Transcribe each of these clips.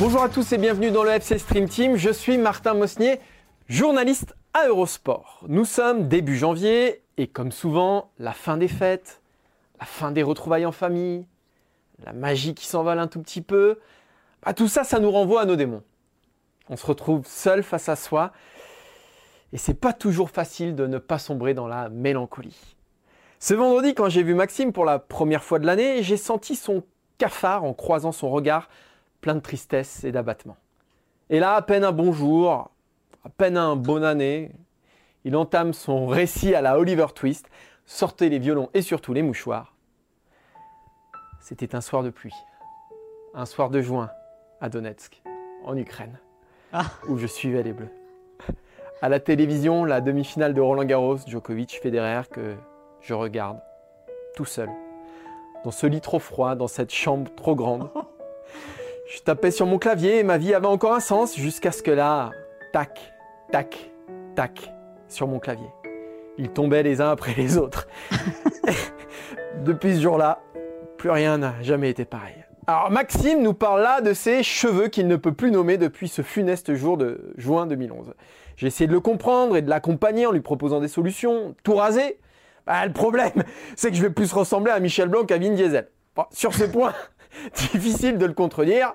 Bonjour à tous et bienvenue dans le FC Stream Team. Je suis Martin Mosnier, journaliste à Eurosport. Nous sommes début janvier et comme souvent, la fin des fêtes, la fin des retrouvailles en famille, la magie qui s'envole un tout petit peu, bah, tout ça, ça nous renvoie à nos démons. On se retrouve seul face à soi et c'est pas toujours facile de ne pas sombrer dans la mélancolie. Ce vendredi, quand j'ai vu Maxime pour la première fois de l'année, j'ai senti son cafard en croisant son regard plein de tristesse et d'abattement. Et là, à peine un bonjour, à peine un bonne année, il entame son récit à la Oliver Twist, sortez les violons et surtout les mouchoirs. C'était un soir de pluie, un soir de juin à Donetsk, en Ukraine, où je suivais les Bleus. À la télévision, la demi-finale de Roland Garros, Djokovic, Federer, que je regarde, tout seul, dans ce lit trop froid, dans cette chambre trop grande. Je tapais sur mon clavier et ma vie avait encore un sens jusqu'à ce que là, tac, tac, tac, sur mon clavier. Ils tombaient les uns après les autres. Depuis ce jour-là, plus rien n'a jamais été pareil. Alors Maxime nous parle là de ses cheveux qu'il ne peut plus nommer depuis ce funeste jour de juin 2011. J'ai essayé de le comprendre et de l'accompagner en lui proposant des solutions. Tout rasé? Bah, Le problème, c'est que je vais plus ressembler à Michel Blanc qu'à Vin Diesel. Sur ce point, difficile de le contredire.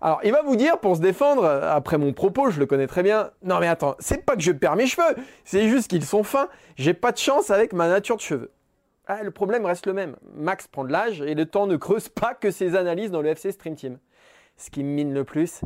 Alors, il va vous dire, pour se défendre, après mon propos, je le connais très bien, non mais attends, c'est pas que je perds mes cheveux, c'est juste qu'ils sont fins, j'ai pas de chance avec ma nature de cheveux. Ah, le problème reste le même. Max prend de l'âge et le temps ne creuse pas que ses analyses dans le FC Stream Team. Ce qui me mine le plus,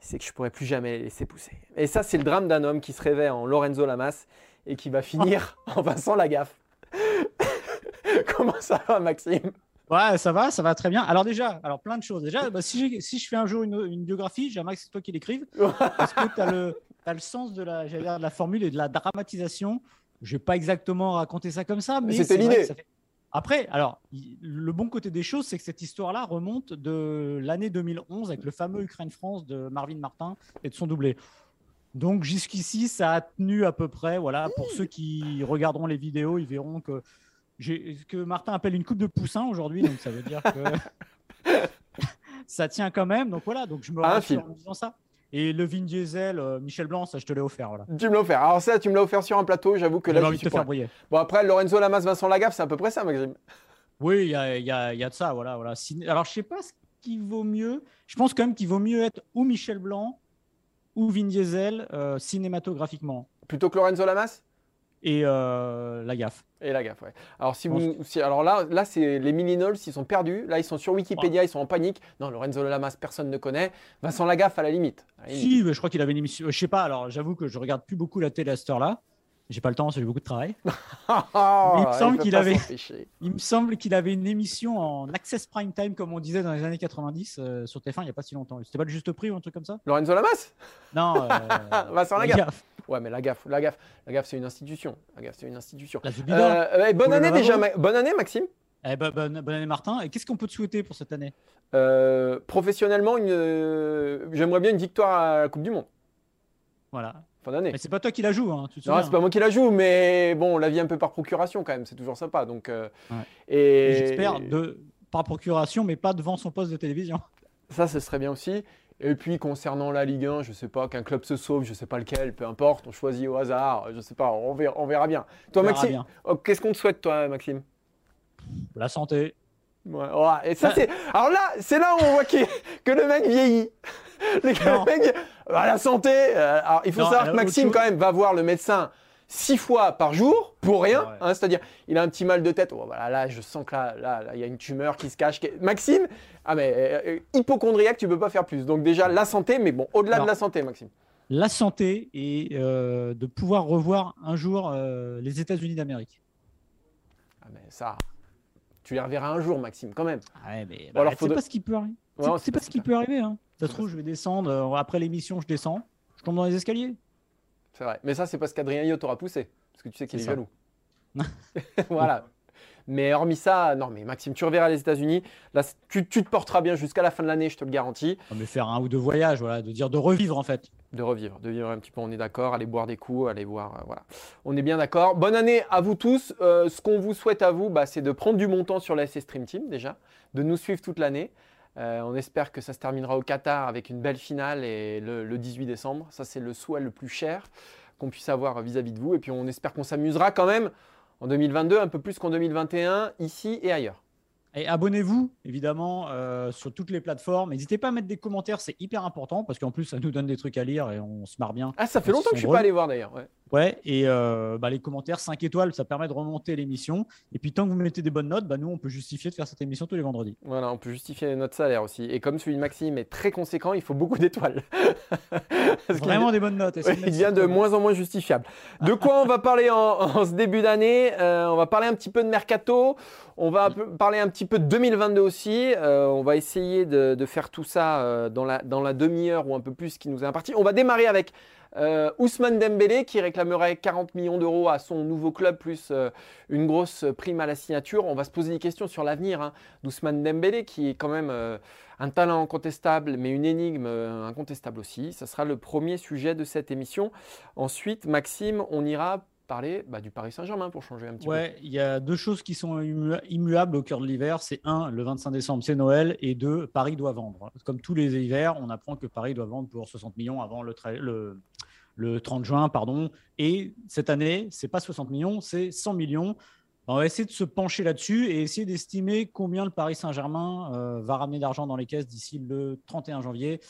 c'est que je pourrais plus jamais les laisser pousser. Et ça, c'est le drame d'un homme qui se réveille en Lorenzo Lamas et qui va finir en Vincent Lagaffe. Comment ça va, Maxime? Ouais, ça va, ça va très bien. Alors déjà, alors plein de choses. Déjà, bah, si, j'ai- si je fais un jour une, une biographie, j'aimerais que c'est toi qui l'écrives. Parce que tu as le, sens la, de la formule et de la dramatisation. Je vais pas exactement raconter ça comme ça, mais C'était l'idée. fait- Après, alors, le bon côté des choses, c'est que cette histoire-là remonte de l'année 2011 avec le fameux Ukraine-France de Marvin Martin et de son doublé. Donc jusqu'ici, ça a tenu à peu près. Voilà, pour ceux qui regarderont les vidéos, ils verront que ce que Martin appelle une coupe de poussin aujourd'hui. Donc ça veut dire que ça tient quand même. Donc voilà, donc je me Ah, rassure en disant ça. Et le Vin Diesel, euh, Michel Blanc, ça je te l'ai offert. Voilà. Tu me l'as offert. Alors ça, tu me l'as offert sur un plateau, j'avoue que là, je envie de te faire briller. Bon, après, Lorenzo Lamas, Vincent Lagaffe, c'est à peu près ça, Maxime. Oui, il y a, y a- y a de ça. Voilà, voilà. Alors je sais pas ce qui vaut mieux. Je pense quand même qu'il vaut mieux être ou Michel Blanc ou Vin Diesel euh, cinématographiquement. Plutôt que Lorenzo Lamas? Et euh, la gaffe. Et Lagaffe, ouais. Alors, si vous, si- alors là, là c'est les millennials, ils sont perdus. Là, ils sont sur Wikipédia, ils sont en panique. Non, Lorenzo Lamas, personne ne connaît. Vincent Lagaffe, à la limite. À la limite. Si, mais je crois qu'il avait une émission. Je sais pas. Alors, j'avoue que je regarde plus beaucoup la télé à cette heure-là. J'ai pas le temps, j'ai beaucoup de travail. Il me semble qu'il avait-. Il me semble qu'il avait une émission en access prime time, comme on disait dans les années 90 euh, sur TF1 il y a pas si longtemps. C'était pas le juste prix ou un truc comme ça? Lorenzo Lamas? Non. euh, Vincent la Lagaffe. Gaffe. Ouais, mais Lagaffe, Lagaffe, c'est une institution. Lagaffe, c'est une institution. La Zubida. Euh, eh, bonne Pour le année déjà. Ma- bonne année Maxime. Eh ben, bonne, bonne année Martin. Et qu'est-ce qu'on peut te souhaiter pour cette année? Euh, professionnellement, une, euh, j'aimerais bien une victoire à la Coupe du Monde. Voilà. Fin d'année. Mais c'est pas toi qui la joue, hein, tu te Non, c'est pas moi qui la joue, mais bon, la vie un peu par procuration quand même, c'est toujours sympa. Donc, euh, Ouais. et Et J'espère de par procuration, mais pas devant son poste de télévision. ça, ce serait bien aussi. Et puis concernant la Ligue 1, je sais pas qu'un club se sauve, je sais pas lequel, peu importe, on choisit au hasard, je sais pas, on verra, on verra bien. Toi, verra Maxime, oh, qu'est-ce qu'on te souhaite, toi, Maxime? La santé. Ouais, et ça, c'est. Alors là, c'est là où on voit que le mec vieillit. Le Non. mec, bah, la santé. euh, alors, il faut Non, savoir que alors, Maxime, quand même, va voir le médecin six fois par jour pour rien. Hein, c'est-à-dire, il a un petit mal de tête. Oh, voilà, là, je sens que là, là, il y a une tumeur qui se cache. Maxime, ah mais euh, hypochondriaque, tu peux pas faire plus. Donc déjà la santé, mais bon, au-delà de la santé, Maxime. La santé et euh, de pouvoir revoir un jour euh, les États-Unis d'Amérique. Ah mais ça, tu les reverras un jour, Maxime, quand même. Ah ouais, mais bah, c'est pas ce qui peut arriver. c'est pas ce qui peut arriver. Hein. Ça se trouve, je vais descendre après l'émission, je descends, je tombe dans les escaliers. C'est vrai. Mais ça, c'est parce qu'Adrien Yo t'aura poussé. Parce que tu sais qu'il est, jaloux. voilà. Mais hormis ça, non, mais Maxime, tu reverras les États-Unis. Là, tu, te porteras bien jusqu'à la fin de l'année, je te le garantis. Mais faire un ou deux voyages, voilà, de dire de revivre en fait. De revivre, de vivre un petit peu, on est d'accord. Aller boire des coups, aller voir, euh, voilà. On est bien d'accord. Bonne année à vous tous. Euh, ce qu'on vous souhaite à vous, bah, c'est de prendre du montant sur la Stream Team déjà, de nous suivre toute l'année. Euh, on espère que ça se terminera au Qatar avec une belle finale et le, 18 décembre. Ça, c'est le souhait le plus cher qu'on puisse avoir vis-à-vis de vous. Et puis, on espère qu'on s'amusera quand même en 2022, un peu plus qu'en 2021, ici et ailleurs. Et abonnez-vous, évidemment, euh, sur toutes les plateformes. N'hésitez pas à mettre des commentaires, c'est hyper important parce qu'en plus, ça nous donne des trucs à lire et on se marre bien. Ah, ça fait longtemps que je ne suis pas allé voir d'ailleurs. Ouais, et euh, bah, les commentaires 5 étoiles, ça permet de remonter l'émission. Et puis tant que vous mettez des bonnes notes, bah, nous, on peut justifier de faire cette émission tous les vendredis. Voilà, on peut justifier notre salaire aussi. Et comme celui de Maxime est très conséquent, il faut beaucoup d'étoiles. Vraiment des bonnes notes. il devient de moins en moins justifiable. De quoi on va parler en, ce début d'année euh, On va parler un petit peu de Mercato. On va parler un petit peu de 2022 aussi. Euh, on va essayer de, faire tout ça dans la, dans la demi-heure ou un peu plus qui nous est imparti. On va démarrer avec euh, Ousmane Dembélé qui réclamerait 40 millions d'euros à son nouveau club plus euh, une grosse prime à la signature. On va se poser des questions sur l'avenir hein, d'Ousmane Dembélé qui est quand même euh, un talent incontestable mais une énigme incontestable aussi. Ça sera le premier sujet de cette émission. Ensuite, Maxime, on ira parler bah, du Paris Saint-Germain pour changer un petit peu. Ouais, il y a deux choses qui sont immuables au cœur de l'hiver. C'est un, le 25 décembre, c'est Noël. Et deux, Paris doit vendre. Comme tous les hivers, on apprend que Paris doit vendre pour 60 millions avant le, le, le 30 juin. pardon. Et cette année, c'est pas 60 millions, c'est 100 millions. On va essayer de se pencher là-dessus et essayer d'estimer combien le Paris Saint-Germain euh, va ramener d'argent dans les caisses d'ici le 31 janvier.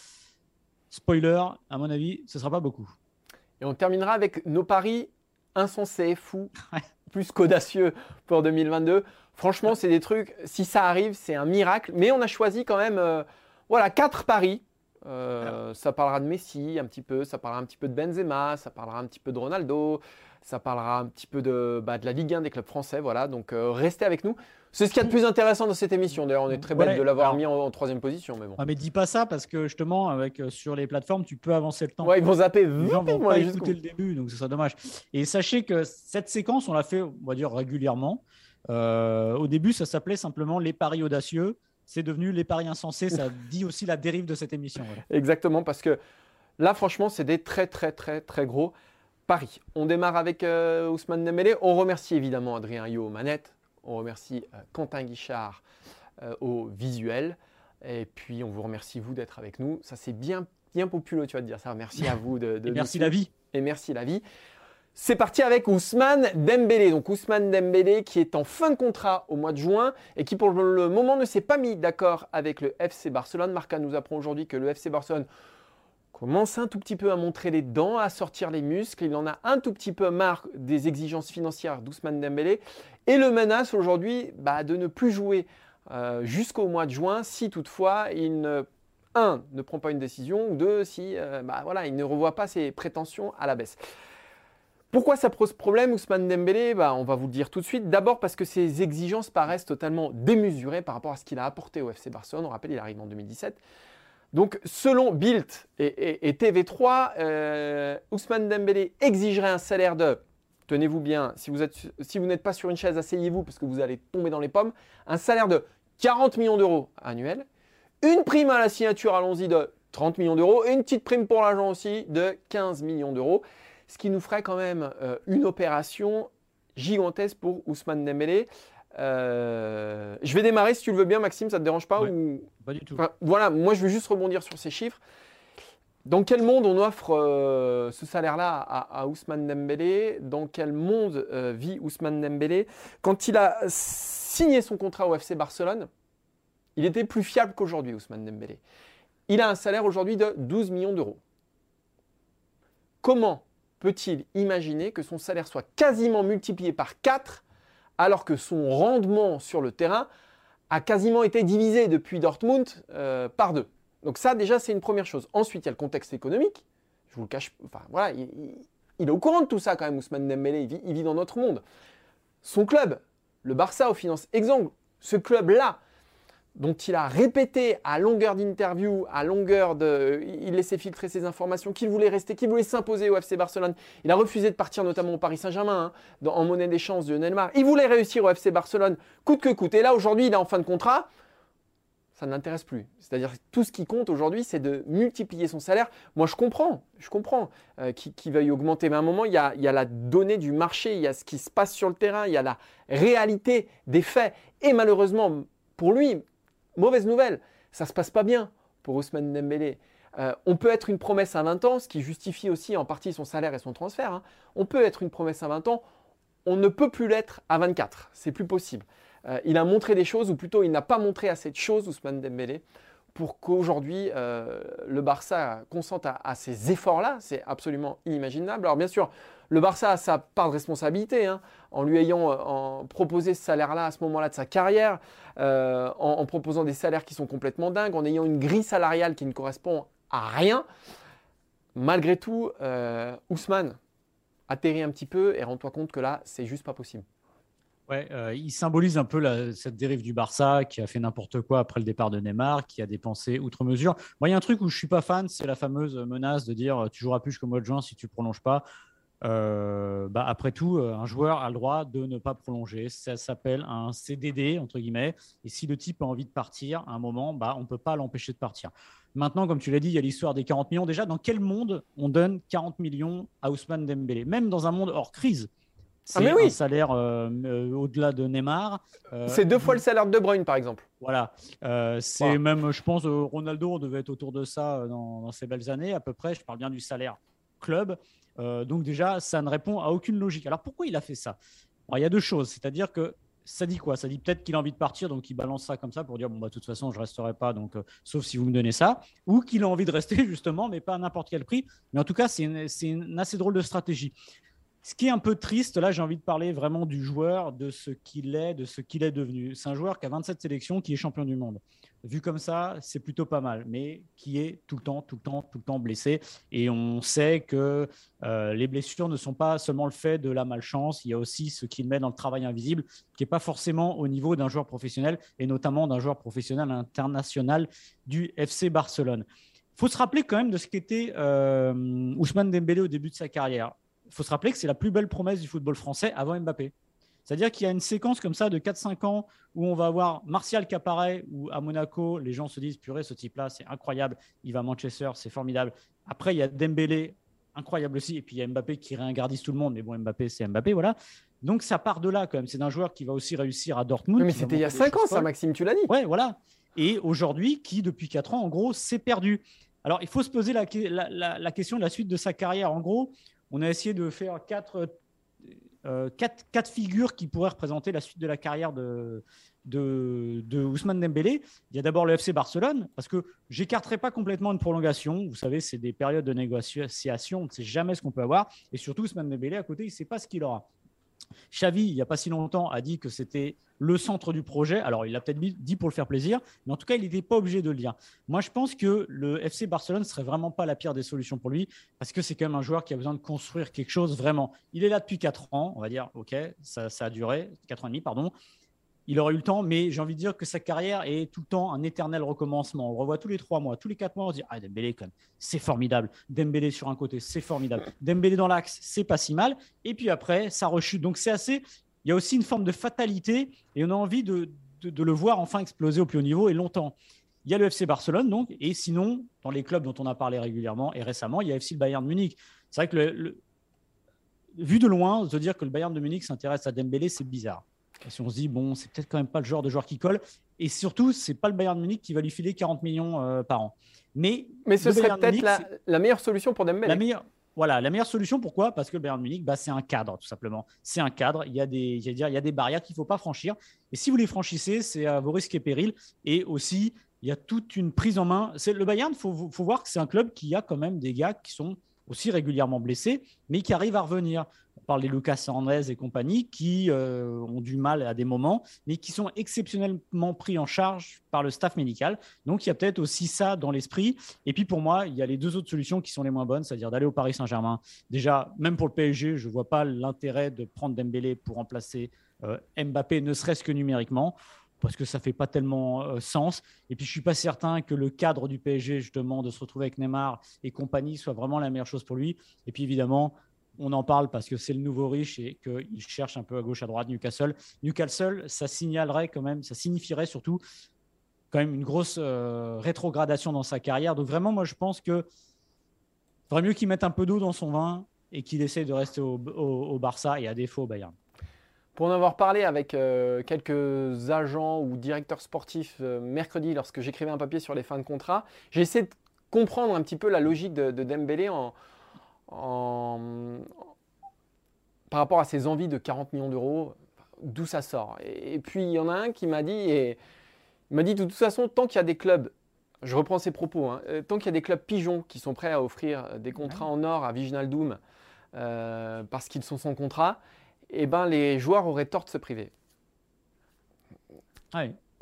Spoiler, à mon avis, ce ne sera pas beaucoup. Et on terminera avec nos paris insensé, fou, plus qu'audacieux pour 2022. Franchement, c'est des trucs, si ça arrive, c'est un miracle. Mais on a choisi quand même, euh, voilà, quatre paris. Euh, ça parlera de Messi un petit peu, ça parlera un petit peu de Benzema, ça parlera un petit peu de Ronaldo, ça parlera un petit peu de, bah, de la Ligue 1 des clubs français. Voilà, donc euh, restez avec nous. C'est ce qu'il y a de plus intéressant dans cette émission. D'ailleurs, on est très bête de l'avoir mis en, troisième position, mais bon. Ah, mais dis pas ça parce que justement, avec euh, sur les plateformes, tu peux avancer le temps. Ouais, ils vont zapper. Les gens vont pas écouter le début, donc c'est dommage. Et sachez que cette séquence, on l'a fait, on va dire régulièrement. Euh, au début, ça s'appelait simplement les paris audacieux. C'est devenu les paris insensés. Ça dit aussi la dérive de cette émission. Exactement, parce que là, franchement, c'est des très, très, très, très gros paris. On démarre avec euh, Ousmane Dembélé. On remercie évidemment Adrien Yo Manette on remercie euh, Quentin Guichard euh, au visuel. Et puis, on vous remercie, vous, d'être avec nous. Ça, c'est bien, bien populeux, tu vas te dire ça. Merci à vous de. et merci la vie. Et merci la vie. C'est parti avec Ousmane Dembélé. Donc Ousmane Dembélé qui est en fin de contrat au mois de juin et qui pour le moment ne s'est pas mis d'accord avec le FC Barcelone. Marca nous apprend aujourd'hui que le FC Barcelone commence un tout petit peu à montrer les dents, à sortir les muscles. Il en a un tout petit peu marre des exigences financières d'Ousmane Dembélé et le menace aujourd'hui bah, de ne plus jouer euh, jusqu'au mois de juin si toutefois il ne, prend pas une décision ou deux, si euh, bah, voilà, il ne revoit pas ses prétentions à la baisse. Pourquoi ça pose problème Ousmane Dembélé? Bah, On va vous le dire tout de suite. D'abord parce que ses exigences paraissent totalement démesurées par rapport à ce qu'il a apporté au FC Barcelone. On rappelle, il arrive en 2017. Donc, selon Bild et, TV3, euh, Ousmane Dembélé exigerait un salaire de, tenez-vous bien, si vous, n'êtes pas sur une chaise, asseyez-vous parce que vous allez tomber dans les pommes, un salaire de 40 millions d'euros annuel, une prime à la signature, allons-y, de 30 millions d'euros, et une petite prime pour l'agent aussi de 15 millions d'euros, ce qui nous ferait quand même euh, une opération gigantesque pour Ousmane Dembélé. Euh, je vais démarrer si tu le veux bien, Maxime, ça te dérange pas ou... Pas du tout. voilà, moi je vais juste rebondir sur ces chiffres. Dans quel monde on offre euh, ce salaire-là à, Ousmane Dembélé? Dans quel monde euh, vit Ousmane Dembélé? Quand il a signé son contrat au FC Barcelone, il était plus fiable qu'aujourd'hui, Ousmane Dembélé. Il a un salaire aujourd'hui de 12 millions d'euros. Comment peut-il imaginer que son salaire soit quasiment multiplié par 4 alors que son rendement sur le terrain a quasiment été divisé depuis Dortmund euh, par deux? Donc ça déjà c'est une première chose. Ensuite il y a le contexte économique. Je vous le cache, enfin voilà, il, est au courant de tout ça quand même, Ousmane Dembélé, il vit, dans notre monde. Son club, le Barça aux finances exemple, ce club-là, dont il a répété à longueur d'interview, à longueur de. Il laissait filtrer ses informations, qu'il voulait rester, qu'il voulait s'imposer au FC Barcelone. Il a refusé de partir notamment au Paris Saint-Germain, hein, en monnaie d'échange de Neymar. Il voulait réussir au FC Barcelone, coûte que coûte. Et là, aujourd'hui, il est en fin de contrat. Ça ne plus. C'est-à-dire tout ce qui compte aujourd'hui, c'est de multiplier son salaire. Moi, je comprends, je comprends euh, qu'il veuille augmenter. Mais à un moment, il y, a, la donnée du marché, il y a ce qui se passe sur le terrain, il y a la réalité des faits. Et malheureusement, pour lui, Mauvaise nouvelle, ça se passe pas bien pour Ousmane Dembélé. Euh, on peut être une promesse à 20 ans, ce qui justifie aussi en partie son salaire et son transfert. Hein. On peut être une promesse à 20 ans, on ne peut plus l'être à 24. C'est plus possible. Euh, il a montré des choses, ou plutôt il n'a pas montré assez de choses, Ousmane Dembélé, pour qu'aujourd'hui euh, le Barça consente à, ces efforts-là. C'est absolument inimaginable. Alors bien sûr, le Barça a sa part de responsabilité hein, en lui ayant euh, proposé ce salaire-là à ce moment-là de sa carrière, en, proposant des salaires qui sont complètement dingues, en ayant une grille salariale qui ne correspond à rien. Malgré tout, Ousmane atterrit un petit peu et rends-toi compte que là, c'est juste pas possible. Ouais, euh, il symbolise un peu cette dérive du Barça qui a fait n'importe quoi après le départ de Neymar, qui a dépensé outre mesure. Moi, il y a un truc où je suis pas fan, c'est la fameuse menace de dire tu joueras plus jusqu'au mois de juin si tu prolonges pas. Euh, bah, après tout, euh, un joueur a le droit de ne pas prolonger. Ça s'appelle un CDD, entre guillemets. Et si le type a envie de partir à un moment, bah, on ne peut pas l'empêcher de partir. Maintenant, comme tu l'as dit, il y a l'histoire des 40 millions. Déjà, dans quel monde on donne 40 millions à Ousmane Dembélé? Même dans un monde hors crise, ah, c'est un salaire euh, euh, au-delà de Neymar. Euh, c'est deux fois le salaire de De Bruyne, par exemple. Voilà. c'est même, je pense, Ronaldo devait être autour de ça dans, ces belles années, à peu près. Je parle bien du salaire club. donc déjà, ça ne répond à aucune logique. Alors pourquoi il a fait ça? Il y a deux choses. C'est-à-dire que ça dit quoi? Ça dit peut-être qu'il a envie de partir, donc il balance ça comme ça pour dire bon bah de toute façon je resterai pas, donc sauf si vous me donnez ça, ou qu'il a envie de rester justement, mais pas à n'importe quel prix. Mais en tout cas, c'est une, assez drôle de stratégie. Ce qui est un peu triste, là, j'ai envie de parler vraiment du joueur, de ce qu'il est, de ce qu'il est devenu. C'est un joueur qui a 27 sélections, qui est champion du monde. Vu comme ça, c'est plutôt pas mal, mais qui est tout le temps, tout le temps, tout le temps blessé. Et on sait que euh, les blessures ne sont pas seulement le fait de la malchance, il y a aussi ce qu'il met dans le travail invisible, qui n'est pas forcément au niveau d'un joueur professionnel, et notamment d'un joueur professionnel international du FC Barcelone. Il faut se rappeler quand même de ce qu'était euh, Ousmane Dembélé au début de sa carrière faut se rappeler que c'est la plus belle promesse du football français avant Mbappé. C'est-à-dire qu'il y a une séquence comme ça de 4-5 ans où on va avoir Martial qui apparaît, où à Monaco, les gens se disent purée, ce type-là, c'est incroyable, il va à Manchester, c'est formidable. Après, il y a Dembélé, incroyable aussi, et puis il y a Mbappé qui réingardise tout le monde, mais bon, Mbappé, c'est Mbappé, voilà. Donc ça part de là quand même. C'est un joueur qui va aussi réussir à Dortmund. mais c'était il y a 5 ans, ça, Maxime, tu l'as dit. Ouais, voilà. Et aujourd'hui, qui depuis 4 ans, en gros, s'est perdu. Alors, il faut se poser la, la, question de la suite de sa carrière. En gros, on a essayé de faire quatre, euh, quatre, figures qui pourraient représenter la suite de la carrière de, de, Ousmane Dembélé. Il y a d'abord le FC Barcelone, parce que j'écarterai pas complètement une prolongation. Vous savez, c'est des périodes de négociation, on ne sait jamais ce qu'on peut avoir. Et surtout, Ousmane Dembélé, à côté, il ne sait pas ce qu'il aura. Xavi, il n'y a pas si longtemps, a dit que c'était le centre du projet. Alors, il l'a peut-être dit pour le faire plaisir, mais en tout cas, il n'était pas obligé de le dire. Moi, je pense que le FC Barcelone serait vraiment pas la pire des solutions pour lui, parce que c'est quand même un joueur qui a besoin de construire quelque chose vraiment. Il est là depuis 4 ans, on va dire, ok, ça, ça a duré, 4 ans et demi, pardon il aurait eu le temps, mais j'ai envie de dire que sa carrière est tout le temps un éternel recommencement. On revoit tous les trois mois, tous les quatre mois, on se dit Ah, Dembélé, c'est formidable. Dembélé sur un côté, c'est formidable. Dembélé dans l'axe, c'est pas si mal. Et puis après, ça rechute. Donc c'est assez. Il y a aussi une forme de fatalité et on a envie de, de, le voir enfin exploser au plus haut niveau et longtemps. Il y a le FC Barcelone, donc, et sinon, dans les clubs dont on a parlé régulièrement et récemment, il y a FC Bayern de Munich. C'est vrai que le, vu de loin, se dire que le Bayern de Munich s'intéresse à Dembélé, c'est bizarre. Et si on se dit, bon, c'est peut-être quand même pas le genre de joueur qui colle. Et surtout, c'est pas le Bayern Munich qui va lui filer 40 millions euh, par an. Mais, Mais ce serait peut-être la, meilleure solution pour Dembélé. La meilleure, voilà, la meilleure solution, pourquoi? Parce que le Bayern Munich, bah, c'est un cadre, tout simplement. C'est un cadre. Il y a des, dire, il y a des barrières qu'il ne faut pas franchir. Et si vous les franchissez, c'est à vos risques et périls. Et aussi, il y a toute une prise en main. C'est le Bayern, il faut, faut, voir que c'est un club qui a quand même des gars qui sont aussi régulièrement blessé, mais qui arrive à revenir. Parle des Lucas Hernandez et compagnie qui euh, ont du mal à des moments, mais qui sont exceptionnellement pris en charge par le staff médical. Donc il y a peut-être aussi ça dans l'esprit. Et puis pour moi, il y a les deux autres solutions qui sont les moins bonnes, c'est-à-dire d'aller au Paris Saint-Germain. Déjà, même pour le PSG, je ne vois pas l'intérêt de prendre Dembélé pour remplacer euh, Mbappé, ne serait-ce que numériquement parce que ça fait pas tellement euh, sens. Et puis, je suis pas certain que le cadre du PSG, justement, de se retrouver avec Neymar et compagnie, soit vraiment la meilleure chose pour lui. Et puis, évidemment, on en parle parce que c'est le nouveau riche et qu'il cherche un peu à gauche, à droite Newcastle. Newcastle, ça signalerait quand même, ça signifierait surtout quand même une grosse euh, rétrogradation dans sa carrière. Donc vraiment, moi, je pense que faudrait mieux qu'il mette un peu d'eau dans son vin et qu'il essaye de rester au, Barça et à défaut au Bayern. Pour en avoir parlé avec euh, quelques agents ou directeurs sportifs euh, mercredi lorsque j'écrivais un papier sur les fins de contrat, j'ai essayé de comprendre un petit peu la logique de, de Dembélé en, par rapport à ses envies de 40 millions d'euros, d'où ça sort. Et, puis il y en a un qui m'a dit, et il m'a dit de toute façon, tant qu'il y a des clubs, je reprends ses propos, hein, euh, tant qu'il y a des clubs pigeons qui sont prêts à offrir des contrats en or à Viginaldoum euh, parce qu'ils sont sans contrat, eh ben, les joueurs auraient tort de se priver.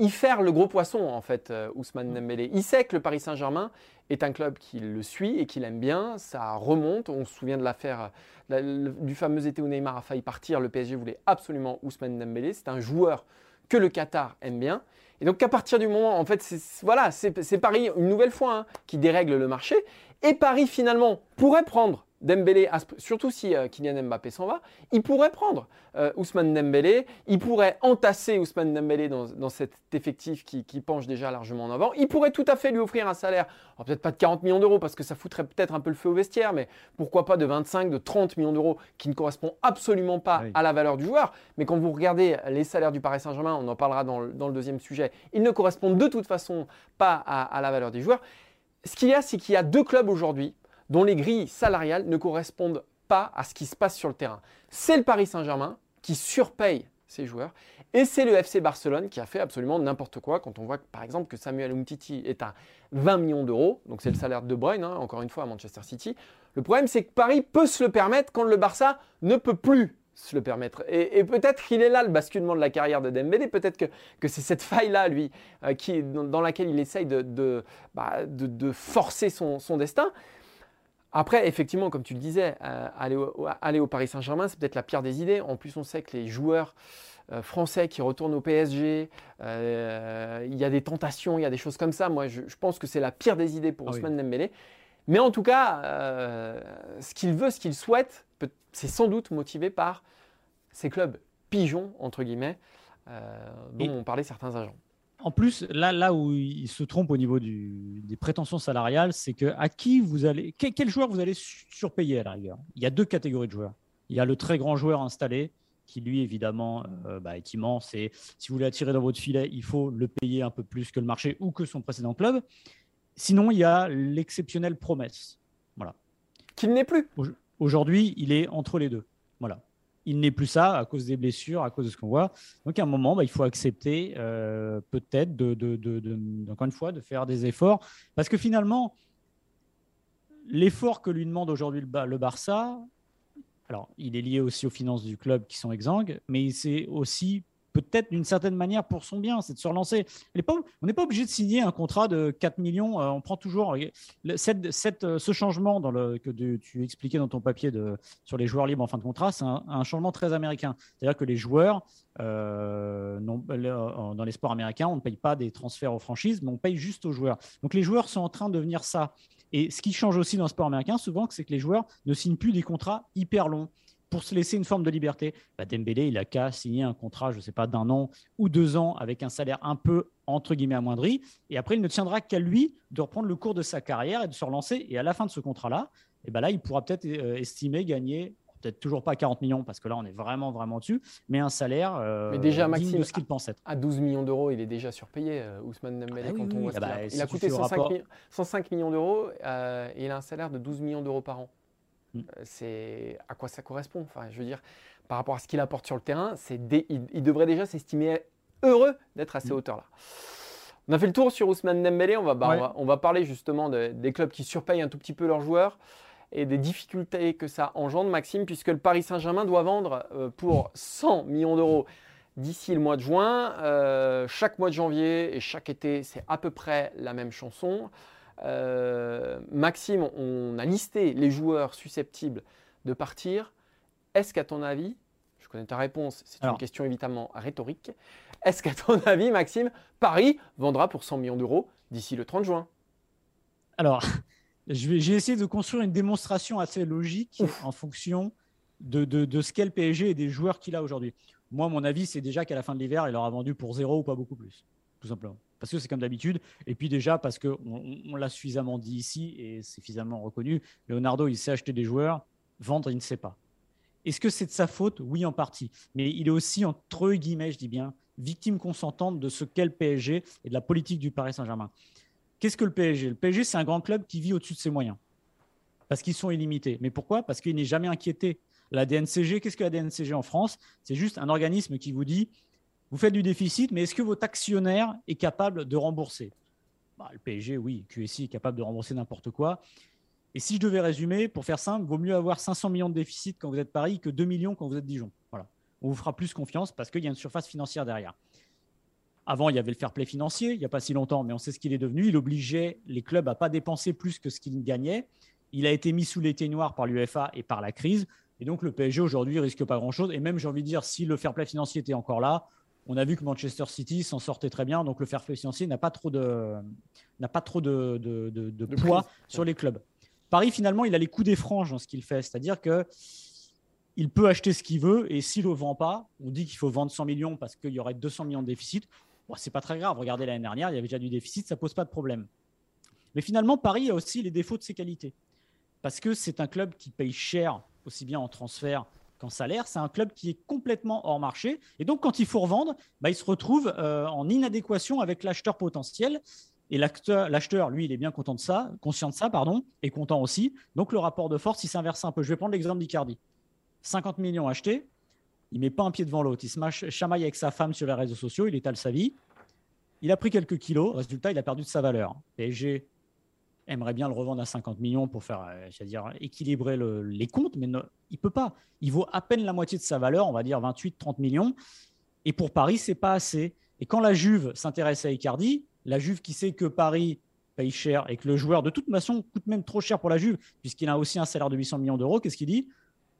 Il fait le gros poisson, en fait, euh, Ousmane Dembélé. Il sait que le Paris Saint-Germain est un club qui le suit et qu'il aime bien. Ça remonte. On se souvient de l'affaire du fameux été où Neymar a failli partir. Le PSG voulait absolument Ousmane Dembélé. C'est un joueur que le Qatar aime bien. Et donc, à partir du moment, en fait, c'est voilà, c'est Paris, une nouvelle fois, hein, qui dérègle le marché. Et Paris, finalement, pourrait prendre Dembélé, surtout si euh, Kylian Mbappé s'en va, il pourrait prendre euh, Ousmane Dembélé, il pourrait entasser Ousmane Dembélé dans, cet effectif qui, penche déjà largement en avant. Il pourrait tout à fait lui offrir un salaire, peut-être pas de 40 millions d'euros parce que ça foutrait peut-être un peu le feu au vestiaire, mais pourquoi pas de 25, de 30 millions d'euros qui ne correspond absolument pas à la valeur du joueur. Mais quand vous regardez les salaires du Paris Saint-Germain, on en parlera dans le, deuxième sujet, ils ne correspondent de toute façon pas à la valeur des joueurs. Ce qu'il y a, c'est qu'il y a deux clubs aujourd'hui dont les grilles salariales ne correspondent pas à ce qui se passe sur le terrain. C'est le Paris Saint-Germain qui surpaye ses joueurs et c'est le FC Barcelone qui a fait absolument n'importe quoi quand on voit par exemple que Samuel Umtiti est à 20 millions d'euros, donc c'est le salaire de De Bruyne, hein, encore une fois à Manchester City. Le problème c'est que Paris peut se le permettre quand le Barça ne peut plus se le permettre. Et, peut-être qu'il est là le basculement de la carrière de Dembélé, peut-être que, c'est cette faille-là, lui, euh, qui, dans, laquelle il essaye de, de, bah, forcer son destin. Après, effectivement, comme tu le disais, euh, aller, au, Paris Saint-Germain, c'est peut-être la pire des idées. En plus, on sait que les joueurs euh, français qui retournent au PSG, euh, il y a des tentations, il y a des choses comme ça. Moi, je, pense que c'est la pire des idées pour ah Ousmane Dembélé. Mais en tout cas, ce qu'il veut, ce qu'il souhaite, c'est sans doute motivé par ces clubs pigeons, entre guillemets, dont ont parlé certains agents. En plus, là, là où il se trompe au niveau des prétentions salariales, c'est que à qui vous allez, quel, joueur vous allez surpayer à la rigueur? Il y a deux catégories de joueurs. Il y a le très grand joueur installé, qui lui évidemment euh, bah, est immense. Et si vous voulez attirer dans votre filet, il faut le payer un peu plus que le marché ou que son précédent club. Sinon, il y a l'exceptionnel promesse. Voilà. Qu'il n'est plus. Aujourd'hui, il est entre les deux. Il n'est plus ça à cause des blessures, à cause de ce qu'on voit. Donc à un moment, bah, il faut accepter euh, peut-être, encore une fois, de faire des efforts. Parce que finalement, l'effort que lui demande aujourd'hui le, le, Barça, alors il est lié aussi aux finances du club qui sont exsangues, mais c'est aussi peut-être d'une certaine manière pour son bien, c'est de se relancer. on n'est pas obligé de signer un contrat de 4 millions. Euh, on prend toujours cette, euh, ce changement que tu expliquais dans ton papier sur les joueurs libres en fin de contrat, c'est un, changement très américain. C'est-à-dire que les joueurs, euh, dans les sports américains, on ne paye pas des transferts aux franchises, mais on paye juste aux joueurs. Donc les joueurs sont en train de devenir ça. Et ce qui change aussi dans le sport américain, souvent, c'est que les joueurs ne signent plus des contrats hyper longs pour se laisser une forme de liberté. Bah, Dembélé, il a qu'à signer un contrat, je ne sais pas, d'un an ou deux ans avec un salaire un peu, entre guillemets, amoindri. Et après, il ne tiendra qu'à lui de reprendre le cours de sa carrière et de se relancer. Et à la fin de ce contrat-là, et eh ben là, il pourra peut-être euh, estimer gagner peut-être toujours pas 40 millions parce que là on est vraiment vraiment dessus, mais un salaire euh, mais déjà, Maxime, de ce qu'il pense être. À 12 millions d'euros, il est déjà surpayé, euh, Ousmane Dembélé, ah quand on voit ah bah, il, a, coûté 105, millions d'euros et il a un salaire de 12 millions d'euros par an. Mm. Euh, c'est à quoi ça correspond. Enfin, je veux dire, par rapport à ce qu'il apporte sur le terrain, c'est il, devrait déjà s'estimer heureux d'être à ces mm. hauteurs-là. On a fait le tour sur Ousmane Dembélé. On va, bah, on va, parler justement des clubs qui surpayent un tout petit peu leurs joueurs. et des difficultés que ça engendre, Maxime, puisque le Paris Saint-Germain doit vendre euh, pour 100 millions d'euros d'ici le mois de juin. Euh, chaque mois de janvier et chaque été, c'est à peu près la même chanson. Euh, Maxime, on a listé les joueurs susceptibles de partir. Est-ce qu'à ton avis, je connais ta réponse, c'est une question évidemment rhétorique, est-ce qu'à ton avis, Maxime, Paris vendra pour 100 millions d'euros d'ici le 30 juin? Alors, j'ai essayé de construire une démonstration assez logique en fonction de, de, ce qu'est le PSG et des joueurs qu'il a aujourd'hui. Moi, mon avis, c'est déjà qu'à la fin de l'hiver, il aura vendu pour zéro ou pas beaucoup plus, tout simplement. Parce que c'est comme d'habitude. Et puis déjà, parce qu'on on, l'a suffisamment dit ici et c'est suffisamment reconnu, Leonardo, il sait acheter des joueurs, vendre, il ne sait pas. Est-ce que c'est de sa faute? Oui, en partie. Mais il est aussi, entre guillemets, je dis bien, victime consentante de ce qu'est le PSG et de la politique du Paris Saint-Germain. Qu'est-ce que le PSG Le PSG, c'est un grand club qui vit au-dessus de ses moyens. Parce qu'ils sont illimités. Mais pourquoi? Parce qu'il n'est jamais inquiété. La DNCG, qu'est-ce que la DNCG en France? C'est juste un organisme qui vous dit vous faites du déficit, mais est-ce que votre actionnaire est capable de rembourser? Bah, Le PSG, oui. QSI est capable de rembourser n'importe quoi. Et si je devais résumer, pour faire simple, vaut mieux avoir 500 millions de déficit quand vous êtes Paris que 2 millions quand vous êtes Dijon. Voilà. On vous fera plus confiance parce qu'il y a une surface financière derrière. Avant, il y avait le fair play financier, il n'y a pas si longtemps, mais on sait ce qu'il est devenu. Il obligeait les clubs à pas dépenser plus que ce qu'ils gagnaient. Il a été mis sous l'été noir par l'UFA et par la crise. Et donc, le PSG aujourd'hui risque pas grand-chose. Et même, j'ai envie de dire, si le fair play financier était encore là, on a vu que Manchester City s'en sortait très bien. Donc, le fair play financier n'a pas trop de, n'a pas trop de, de, poids sur les clubs. Paris, finalement, il a les coups des franges dans ce qu'il fait. C'est-à-dire que il peut acheter ce qu'il veut et s'il ne le vend pas, on dit qu'il faut vendre 100 millions parce qu'il y aurait 200 millions de déficit. Bon, c'est pas très grave. Regardez l'année dernière, il y avait déjà du déficit, ça pose pas de problème. Mais finalement, Paris a aussi les défauts de ses qualités. Parce que c'est un club qui paye cher, aussi bien en transfert qu'en salaire. C'est un club qui est complètement hors marché. Et donc, quand il faut revendre, bah, il se retrouve euh, en inadéquation avec l'acheteur potentiel. Et l'acheteur, lui, il est bien content de ça, conscient de ça, pardon, et content aussi. Donc, le rapport de force, il s'inverse un peu. Je vais prendre l'exemple d'Icardi. 50 millions achetés, il met pas un pied devant l'autre. Il se chamaille avec sa femme sur les réseaux sociaux, il étale sa vie. Il a pris quelques kilos, résultat, il a perdu de sa valeur. PSG aimerait bien le revendre à 50 millions pour faire, euh, dire, équilibrer les comptes, mais il peut pas. Il vaut à peine la moitié de sa valeur, on va dire 28-30 millions. Et pour Paris, c'est pas assez. Et quand la Juve s'intéresse à Icardi, la Juve qui sait que Paris paye cher et que le joueur de toute façon coûte même trop cher pour la Juve, puisqu'il a aussi un salaire de 800 millions d'euros, qu'est-ce qu'il dit?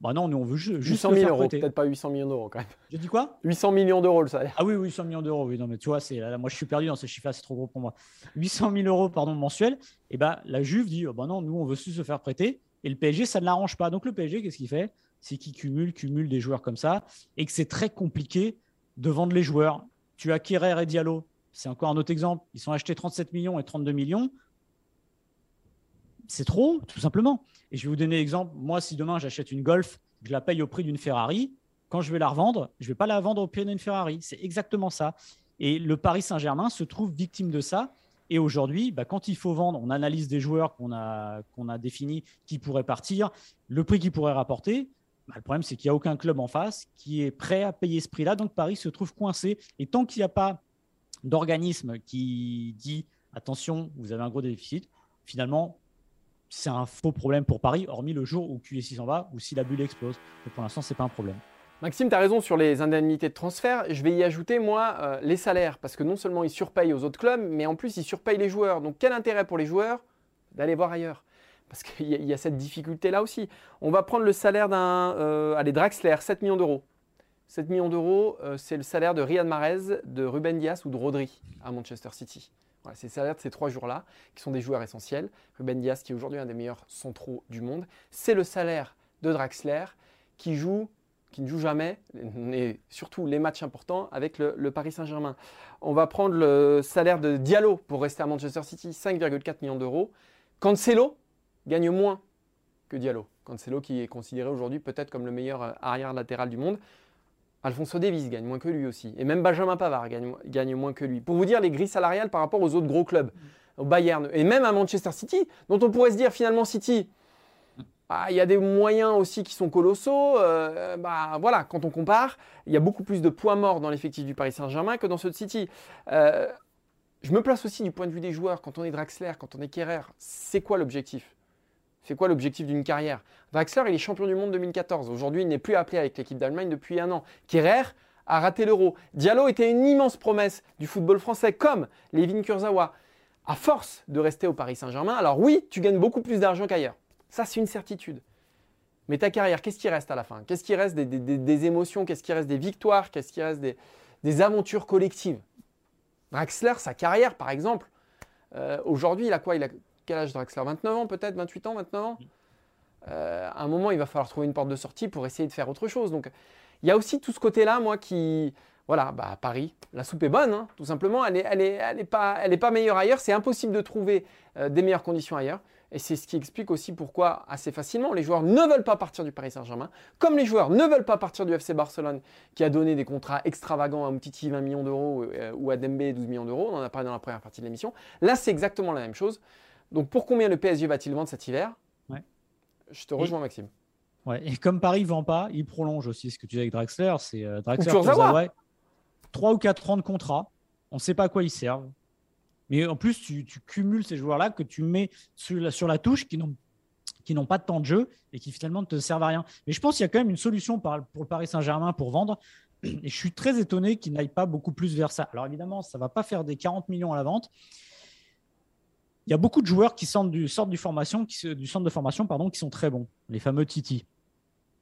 Bah non, nous on veut juste. 800 000 euros, peut-être pas 800 millions d'euros quand même. J'ai dit quoi? 800 millions d'euros le salaire. Ah oui, 800 millions d'euros, oui. Non, mais tu vois, c'est, moi je suis perdu dans ces chiffres-là, c'est trop gros pour moi. 800 000 euros pardon, mensuels, et bah la Juve dit oh, bah non, nous on veut juste se faire prêter. Et le PSG, ça ne l'arrange pas. Donc le PSG, qu'est-ce qu'il fait? C'est qu'il cumule, cumule des joueurs comme ça, et que c'est très compliqué de vendre les joueurs. Tu as Kerrer et Diallo, c'est encore un autre exemple. Ils sont achetés 37 millions et 32 millions. C'est trop, tout simplement. Et je vais vous donner l'exemple. Moi, si demain j'achète une Golf, je la paye au prix d'une Ferrari. Quand je vais la revendre, je ne vais pas la vendre au prix d'une Ferrari. C'est exactement ça. Et le Paris Saint-Germain se trouve victime de ça. Et aujourd'hui, bah, quand il faut vendre, on analyse des joueurs qu'on a, qu'on a définis qui pourraient partir, le prix qu'ils pourraient rapporter. Bah, le problème, c'est qu'il n'y a aucun club en face qui est prêt à payer ce prix-là. Donc Paris se trouve coincé. Et tant qu'il n'y a pas d'organisme qui dit attention, vous avez un gros déficit, finalement, c'est un faux problème pour Paris, hormis le jour où QSI s'en va ou si la bulle explose. Pour l'instant, ce n'est pas un problème. Maxime, tu as raison sur les indemnités de transfert. Je vais y ajouter, moi, euh, les salaires. Parce que non seulement ils surpayent aux autres clubs, mais en plus, ils surpayent les joueurs. Donc, quel intérêt pour les joueurs d'aller voir ailleurs? Parce qu'il y, a cette difficulté-là aussi. On va prendre le salaire d'un. Euh, allez, Draxler, 7 millions d'euros. 7 millions d'euros, euh, c'est le salaire de Riyad Mahrez, de Ruben Dias ou de Rodri à Manchester City. Voilà, c'est salaire de ces trois joueurs-là, qui sont des joueurs essentiels. Ruben Dias, qui est aujourd'hui un des meilleurs centraux du monde. C'est le salaire de Draxler, qui joue qui ne joue jamais, et surtout les matchs importants avec le, Paris Saint-Germain. On va prendre le salaire de Diallo pour rester à Manchester City, 5,4 millions d'euros. Cancelo gagne moins que Diallo. Cancelo qui est considéré aujourd'hui peut-être comme le meilleur euh, arrière latéral du monde. Alfonso Davis gagne moins que lui aussi. Et même Benjamin Pavard gagne, moins que lui. Pour vous dire les grilles salariales par rapport aux autres gros clubs, au Bayern et même à Manchester City, dont on pourrait se dire finalement City, ah, il y a des moyens aussi qui sont colossaux. Euh, bah, voilà, quand on compare, il y a beaucoup plus de points morts dans l'effectif du Paris Saint-Germain que dans ceux de City. Euh, je me place aussi du point de vue des joueurs. Quand on est Draxler, quand on est Kerrer, c'est quoi l'objectif? C'est quoi l'objectif d'une carrière? Draxler, il est champion du monde 2014. Aujourd'hui, il n'est plus appelé avec l'équipe d'Allemagne depuis un an. Kerrer a raté l'euro. Diallo était une immense promesse du football français, comme Levin Kurzawa. À force de rester au Paris Saint-Germain, alors oui, tu gagnes beaucoup plus d'argent qu'ailleurs. Ça, c'est une certitude. Mais ta carrière, qu'est-ce qui reste à la fin? Qu'est-ce qui reste des, émotions? Qu'est-ce qui reste des victoires? Qu'est-ce qui reste des, aventures collectives? Draxler, sa carrière, par exemple, euh, aujourd'hui, il a quoi? Quel âge Draxler? 29 ans peut-être 28 ans 29 ans? Euh, À un moment, il va falloir trouver une porte de sortie pour essayer de faire autre chose. Donc, il y a aussi tout ce côté-là, moi, qui... Voilà, bah, à Paris, la soupe est bonne, hein, tout simplement. Elle n'est elle est, elle est pas, elle est pas meilleure ailleurs. C'est impossible de trouver euh, des meilleures conditions ailleurs. Et c'est ce qui explique aussi pourquoi, assez facilement, les joueurs ne veulent pas partir du Paris Saint-Germain, comme les joueurs ne veulent pas partir du FC Barcelone, qui a donné des contrats extravagants à Umtiti 20 millions d'euros euh, ou à Dembé 12 millions d'euros. On en a parlé dans la première partie de l'émission. Là, c'est exactement la même chose. Donc, pour combien le PSG va-t-il vendre cet hiver? Je te rejoins, Maxime. Ouais, et comme Paris ne vend pas, il prolonge aussi ce que tu dis avec Draxler. C'est euh, Draxler, 3 ou 4 ans de contrat. On ne sait pas à quoi ils servent. Mais en plus, tu, cumules ces joueurs-là que tu mets sur la, sur la touche qui n'ont qui n'ont pas de temps de jeu et qui finalement ne te servent à rien. Mais je pense qu'il y a quand même une solution pour le Paris Saint-Germain pour vendre. Et je suis très étonné qu'ils n'aillent pas beaucoup plus vers ça. Alors évidemment, ça ne va pas faire des 40 millions à la vente. Il y a beaucoup de joueurs qui sortent du, centre de formation pardon, qui sont très bons, les fameux Titi.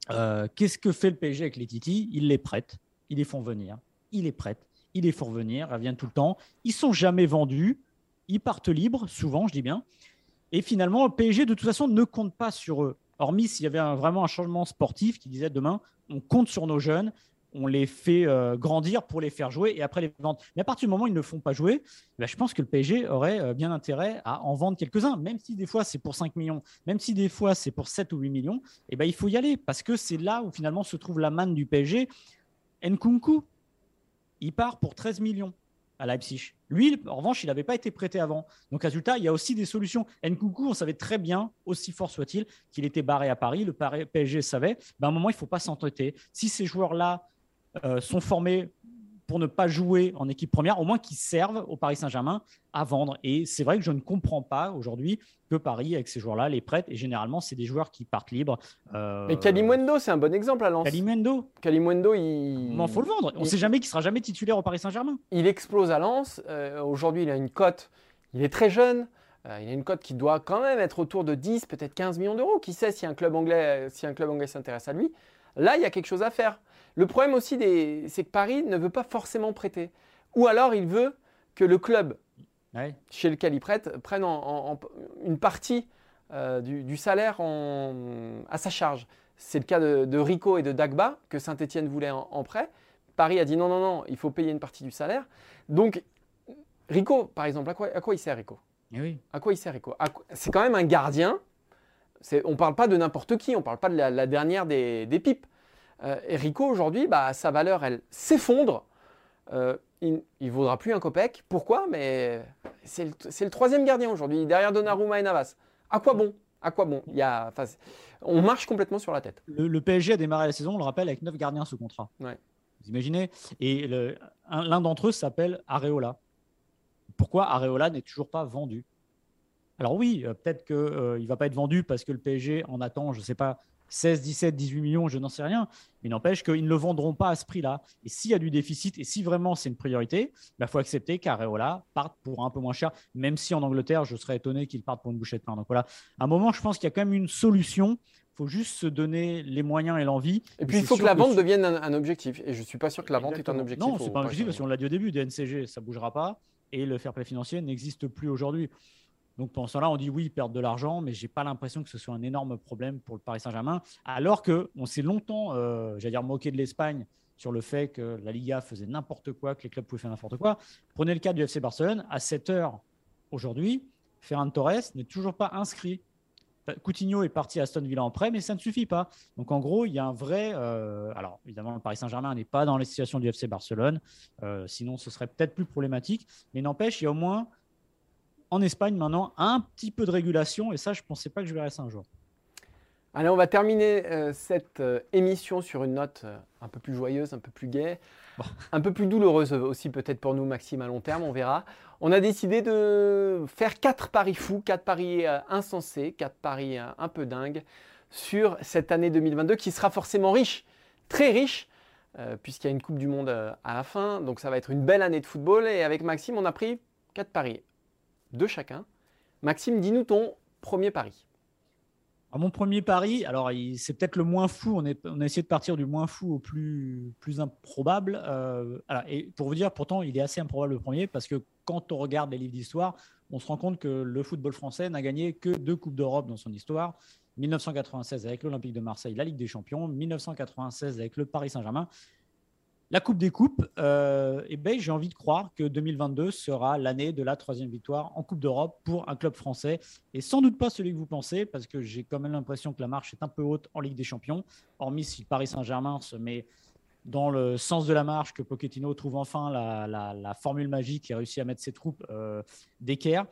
Euh, qu'est-ce que fait le PSG avec les Titi? Ils les prêtent, ils les font venir, ils les prêtent il les faut revenir, ils reviennent tout le temps. Ils sont jamais vendus, ils partent libres, souvent, je dis bien. Et finalement, le PSG, de toute façon, ne compte pas sur eux. Hormis s'il y avait vraiment un changement sportif qui disait demain, on compte sur nos jeunes, on les fait euh, grandir pour les faire jouer et après les vendre. Mais à partir du moment où ils ne font pas jouer, bah, je pense que le PSG aurait euh, bien intérêt à en vendre quelques-uns, même si des fois c'est pour 5 millions, même si des fois c'est pour 7 ou 8 millions, et eh ben, il faut y aller parce que c'est là où finalement se trouve la manne du PSG. Nkunku, il part pour 13 millions à Leipzig. Lui, en revanche, il n'avait pas été prêté avant. Donc, résultat, il y a aussi des solutions. Nkunku, on savait très bien, aussi fort soit-il, qu'il était barré à Paris. Le PSG savait. Ben, à un moment, il ne faut pas s'entêter. Si ces joueurs-là euh, sont formés pour ne pas jouer en équipe première, au moins qu'ils servent au Paris Saint-Germain à vendre. Et c'est vrai que je ne comprends pas aujourd'hui que Paris, avec ces joueurs-là, les prête. Et généralement, c'est des joueurs qui partent libres. Euh... Mais Kalimundo, c'est un bon exemple à Lens. Kalimundo Kalimundo, il. Il faut le vendre. On ne sait jamais qu'il sera jamais titulaire au Paris Saint-Germain. Il explose à Lens. Euh, aujourd'hui, il a une cote. Il est très jeune. Euh, il a une cote qui doit quand même être autour de 10, peut-être 15 millions d'euros. Qui sait si un club anglais, si un club anglais s'intéresse à lui. Là, il y a quelque chose à faire. Le problème aussi, c'est que Paris ne veut pas forcément prêter. Ou alors, il veut que le club chez lequel il prête prenne une partie euh, du, salaire à sa charge. C'est le cas de, Rico et de Dagba, que Saint-Etienne voulait en, prêt. Paris a dit non, non, non, il faut payer une partie du salaire. Donc, Rico, par exemple, à quoi, il sert Rico? Eh À quoi il sert Rico? C'est quand même un gardien. On ne parle pas de n'importe qui, on ne parle pas de la, dernière des pipes. Euh, et Rico, aujourd'hui, bah, sa valeur, elle s'effondre. Euh, il ne vaudra plus un copec. Pourquoi? Mais c'est le, troisième gardien aujourd'hui, derrière Donnarumma et Navas. À quoi bon? À quoi bon? Il y a, On marche complètement sur la tête. Le, PSG a démarré la saison, on le rappelle, avec neuf gardiens sous contrat. Ouais. Vous imaginez? Et l'un d'entre eux s'appelle Areola. Pourquoi Areola n'est toujours pas vendu? Alors oui, euh, peut-être qu'il ne va pas être vendu parce que le PSG en attend, je ne sais pas, 16, 17, 18 millions, je n'en sais rien. Mais n'empêche qu'ils ne le vendront pas à ce prix-là. Et s'il y a du déficit et si vraiment c'est une priorité, il bah, faut accepter qu'Areola parte pour un peu moins cher, même si en Angleterre, je serais étonné qu'il parte pour une bouchée de pain. Donc voilà, à un moment, je pense qu'il y a quand même une solution. Il faut juste se donner les moyens et l'envie. Et puis il faut que la vente devienne un, objectif. Et je ne suis pas sûr que la vente est un objectif. Non, ce n'est pas un objectif parce qu'on l'a dit au début, DNCG, ça ne bougera pas. Et le fair play financier n'existe plus aujourd'hui. Donc pendant ce temps-là, on dit oui, ils perdent de l'argent, mais je n'ai pas l'impression que ce soit un énorme problème pour le Paris Saint-Germain. Alors qu'on s'est longtemps, euh, j'allais dire, moqué de l'Espagne sur le fait que la Liga faisait n'importe quoi, que les clubs pouvaient faire n'importe quoi. Prenez le cas du FC Barcelone. À 7 heures aujourd'hui, Ferran Torres n'est toujours pas inscrit. Coutinho est parti à Aston Villa en prêt, mais ça ne suffit pas. Donc en gros, il y a un vrai. Euh, alors évidemment, le Paris Saint-Germain n'est pas dans les situations du FC Barcelone, euh, sinon ce serait peut-être plus problématique. Mais n'empêche, il y a au moins en Espagne maintenant un petit peu de régulation et ça je ne pensais pas que je verrais ça un jour. Allez, on va terminer euh, cette euh, émission sur une note euh, un peu plus joyeuse, un peu plus gaie, un peu plus douloureuse aussi peut-être pour nous, Maxime, à long terme, on verra. On a décidé de faire quatre paris fous, quatre paris insensés, quatre paris un peu dingues sur cette année 2022 qui sera forcément riche, très riche, puisqu'il y a une Coupe du Monde à la fin. Donc ça va être une belle année de football. Et avec Maxime, on a pris quatre paris, deux chacun. Maxime, dis-nous ton premier pari mon premier pari, alors c'est peut-être le moins fou. On, a essayé de partir du moins fou au plus, plus improbable. Euh, et pour vous dire, pourtant, il est assez improbable le premier parce que quand on regarde les livres d'histoire, on se rend compte que le football français n'a gagné que deux Coupes d'Europe dans son histoire. 1996 avec l'Olympique de Marseille, la Ligue des Champions. 1996 avec le Paris Saint-Germain. La Coupe des Coupes, euh, eh ben, j'ai envie de croire que 2022 sera l'année de la troisième victoire en Coupe d'Europe pour un club français. Et sans doute pas celui que vous pensez, parce que j'ai quand même l'impression que la marche est un peu haute en Ligue des Champions, hormis si Paris Saint-Germain se met dans le sens de la marche, que Pochettino trouve enfin la, formule magique et réussit à mettre ses troupes euh, d'équerre.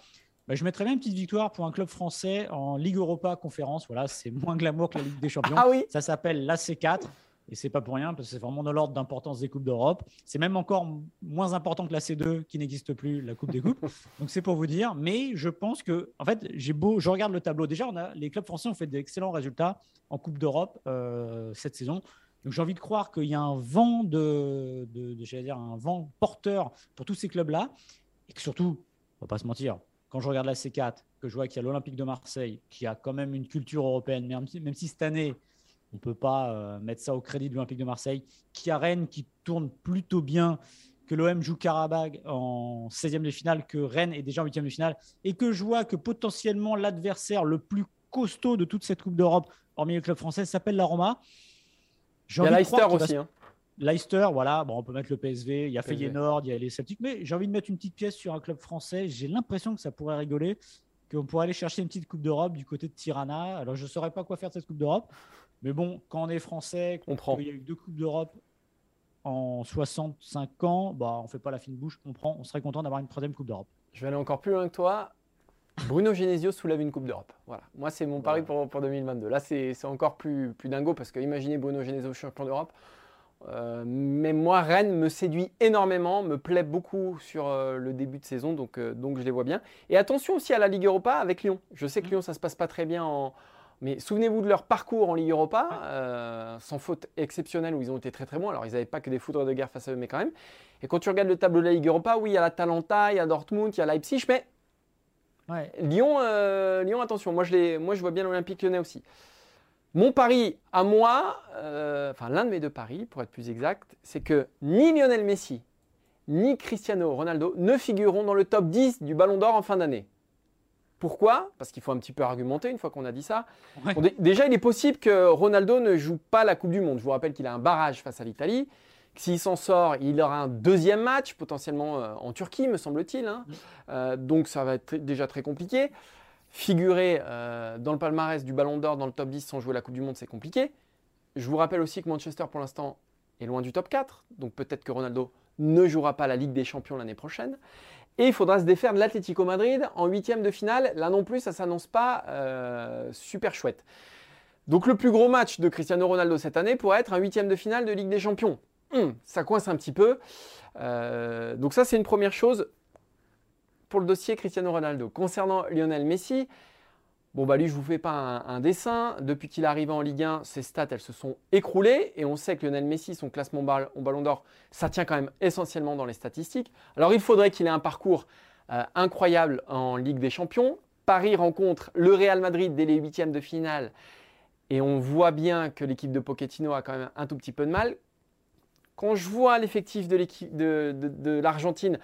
Ben, je mettrais bien une petite victoire pour un club français en Ligue Europa Conférence. Voilà, c'est moins glamour que la Ligue des Champions. Ah oui Ça s'appelle l'AC4. Et c'est pas pour rien, parce que c'est vraiment dans l'ordre d'importance des Coupes d'Europe. C'est même encore moins important que la C2 qui n'existe plus, la Coupe des Coupes. Donc c'est pour vous dire. Mais je pense que, en fait, j'ai beau, je regarde le tableau. Déjà, on a, les clubs français ont fait d'excellents résultats en Coupe d'Europe euh, cette saison. Donc j'ai envie de croire qu'il y a un vent de, de, dire un vent porteur pour tous ces clubs-là, et que surtout, on va pas se mentir, quand je regarde la C4, que je vois qu'il y a l'Olympique de Marseille, qui a quand même une culture européenne, même si, même si cette année on ne peut pas euh, mettre ça au crédit de l'Olympique de Marseille, qui a Rennes qui tourne plutôt bien, que l'OM joue Karabag en 16e de finale, que Rennes est déjà en 8e de finale, et que je vois que potentiellement l'adversaire le plus costaud de toute cette Coupe d'Europe, hormis le club français, s'appelle la Roma. Il y a Leicester aussi. Hein. Leicester, voilà, bon, on peut mettre le PSV, il y a Feyenoord, il y a les Celtics, mais j'ai envie de mettre une petite pièce sur un club français. J'ai l'impression que ça pourrait rigoler, qu'on pourrait aller chercher une petite Coupe d'Europe du côté de Tirana. Alors, je ne saurais pas quoi faire de cette Coupe d'Europe, mais bon, quand on est français, on prend. Il y a eu deux Coupes d'Europe en 65 ans, bah, on ne fait pas la fine bouche, on prend. On serait content d'avoir une troisième Coupe d'Europe. Je vais aller encore plus loin que toi. Bruno Genesio soulève une Coupe d'Europe. Voilà. Moi, c'est mon pari pour, pour, 2022. Là, c'est encore plus, plus dingo parce que imaginez Bruno Genesio champion d'Europe. Euh, mais moi, Rennes me séduit énormément, me plaît beaucoup sur euh, le début de saison, donc, euh, donc je les vois bien. Et attention aussi à la Ligue Europa avec Lyon. Je sais que mmh. Lyon, ça se passe pas très bien en, mais souvenez-vous de leur parcours en Ligue Europa, euh, sans faute exceptionnelle où ils ont été très très bons. Alors ils n'avaient pas que des foudres de guerre face à eux, mais quand même. Et quand tu regardes le tableau de la Ligue Europa, oui, il y a la Talenta, il y a Dortmund, il y a Leipzig, mais Lyon, euh, Lyon, attention, moi je, moi je vois bien l'Olympique lyonnais aussi. Mon pari à moi, euh, enfin l'un de mes deux paris pour être plus exact, c'est que ni Lionel Messi, ni Cristiano Ronaldo ne figureront dans le top 10 du Ballon d'Or en fin d'année. Pourquoi? Parce qu'il faut un petit peu argumenter une fois qu'on a dit ça. déjà, il est possible que Ronaldo ne joue pas la Coupe du Monde. Je vous rappelle qu'il a un barrage face à l'Italie. S'il s'en sort, il aura un deuxième match, potentiellement euh, en Turquie, me semble-t-il. Hein. Euh, donc ça va être déjà très compliqué. Figurer euh, dans le palmarès du Ballon d'Or dans le top 10 sans jouer la Coupe du Monde, c'est compliqué. Je vous rappelle aussi que Manchester, pour l'instant, est loin du top 4. Donc peut-être que Ronaldo ne jouera pas la Ligue des Champions l'année prochaine. Et il faudra se défaire de l'Atlético Madrid en huitième de finale. Là non plus, ça s'annonce pas euh, super chouette. Donc le plus gros match de Cristiano Ronaldo cette année pourrait être un huitième de finale de Ligue des Champions. Hum, ça coince un petit peu. Euh, donc ça, c'est une première chose pour le dossier Cristiano Ronaldo. Concernant Lionel Messi, Bon, bah lui, je ne vous fais pas un, dessin. Depuis qu'il est arrivé en Ligue 1, ses stats, elles se sont écroulées. Et on sait que Lionel Messi, son classement Ballon d'Or, ça tient quand même essentiellement dans les statistiques. Alors, il faudrait qu'il ait un parcours euh, incroyable en Ligue des Champions. Paris rencontre le Real Madrid dès les huitièmes de finale. Et on voit bien que l'équipe de Pochettino a quand même un tout petit peu de mal. Quand je vois l'effectif de l'Argentine,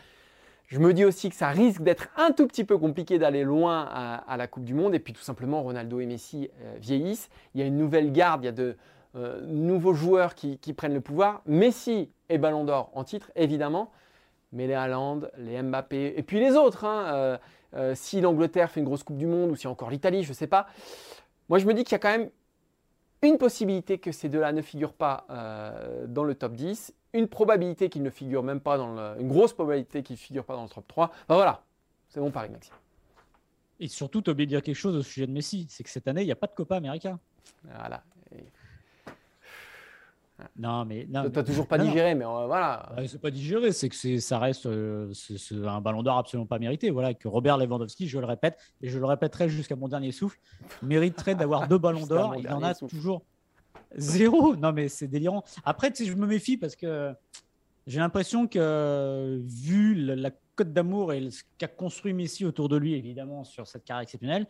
je me dis aussi que ça risque d'être un tout petit peu compliqué d'aller loin à, la Coupe du Monde. Et puis tout simplement, Ronaldo et Messi euh, vieillissent. Il y a une nouvelle garde, il y a de euh, nouveaux joueurs qui, prennent le pouvoir. Messi est Ballon d'Or en titre, évidemment. Mais les Haaland, les Mbappé, et puis les autres. Hein, euh, si l'Angleterre fait une grosse Coupe du Monde ou si encore l'Italie, je ne sais pas. Moi, je me dis qu'il y a quand même une possibilité que ces deux-là ne figurent pas dans le top 10 une probabilité qu'il ne figure même pas dans le, une grosse probabilité qu'il ne figure pas dans le top 3. Ben voilà, c'est mon pari, Maxime. Et surtout, tu as oublié de dire quelque chose au sujet de Messi, c'est que cette année, il n'y a pas de Copa América. Voilà. Et Non, mais. Non, t'as toujours pas non, non. digéré, mais euh, voilà. Ouais, c'est pas digéré, c'est que ça reste euh, un ballon d'or absolument pas mérité. Voilà, que Robert Lewandowski, je le répète, et je le répéterai jusqu'à mon dernier souffle, mériterait d'avoir deux ballons d'or. Il en a souffle. toujours zéro. Non, mais c'est délirant. Après, tu sais, je me méfie parce que j'ai l'impression que, vu la, la cote d'amour et ce qu'a construit Messi autour de lui, évidemment, sur cette carrière exceptionnelle,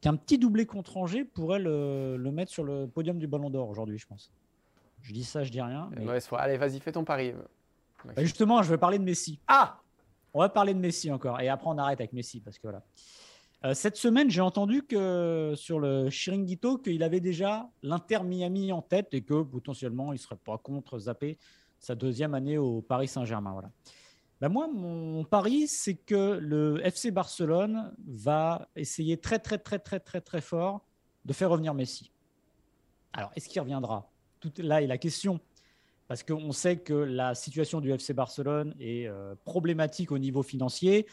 qu'un petit doublé contre Angers pourrait le, le mettre sur le podium du ballon d'or aujourd'hui, je pense. Je dis ça, je dis rien. mais- Mauvaise foi. Allez, vas-y, fais ton pari. bah, justement, je vais parler de Messi. Ah On va parler de Messi encore. Et après, on arrête avec Messi. Parce que voilà. Euh, cette semaine, j'ai entendu que sur le Chiringuito, qu'il avait déjà l'Inter Miami en tête et que potentiellement, il ne serait pas contre zapper sa deuxième année au Paris Saint-Germain. Voilà. Ben moi, mon pari, c'est que le FC Barcelone va essayer très, très, très, très, très, très fort de faire revenir Messi. Alors, est-ce qu'il reviendra? Là est la question parce qu'on sait que la situation du FC Barcelone est euh, problématique au niveau financier,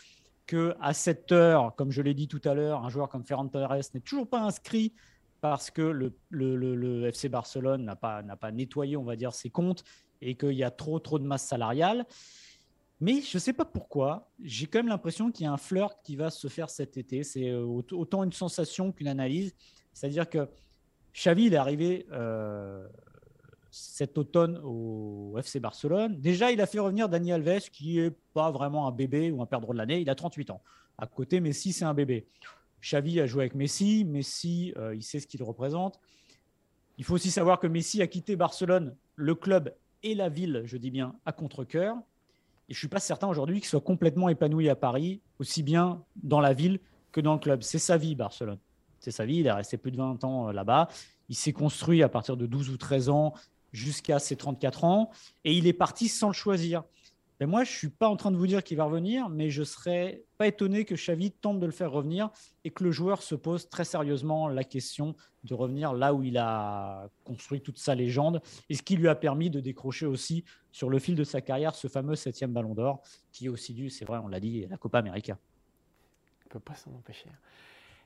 que à cette heure, comme je l'ai dit tout à l'heure, un joueur comme Ferran Torres n'est toujours pas inscrit parce que le, FC Barcelone n'a pas, nettoyé, on va dire, ses comptes et qu'il y a trop, trop de masse salariale. Mais je ne sais pas pourquoi, j'ai quand même l'impression qu'il y a un flirt qui va se faire cet été. C'est euh, aut- autant une sensation qu'une analyse. C'est-à-dire que Xavi, il est arrivé euh, cet automne au FC Barcelone. Déjà, il a fait revenir Dani Alves, qui est pas vraiment un bébé ou un perdreau de l'année. Il a 38 ans. À côté, Messi, c'est un bébé. Xavi a joué avec Messi. Messi, euh, il sait ce qu'il représente. Il faut aussi savoir que Messi a quitté Barcelone, le club et la ville, je dis bien, à contre-coeur. Et je suis pas certain aujourd'hui qu'il soit complètement épanoui à Paris, aussi bien dans la ville que dans le club. C'est sa vie, Barcelone. C'est sa vie. Il est resté plus de 20 ans euh, là-bas. Il s'est construit à partir de 12 ou 13 ans jusqu'à ses 34 ans et il est parti sans le choisir. Mais moi, je suis pas en train de vous dire qu'il va revenir, mais je serais pas étonné que Xavi tente de le faire revenir et que le joueur se pose très sérieusement la question de revenir là où il a construit toute sa légende et ce qui lui a permis de décrocher aussi sur le fil de sa carrière ce fameux septième ballon d'or qui est aussi dû, c'est vrai, on l'a dit, à la Copa América. On peut pas s'en empêcher.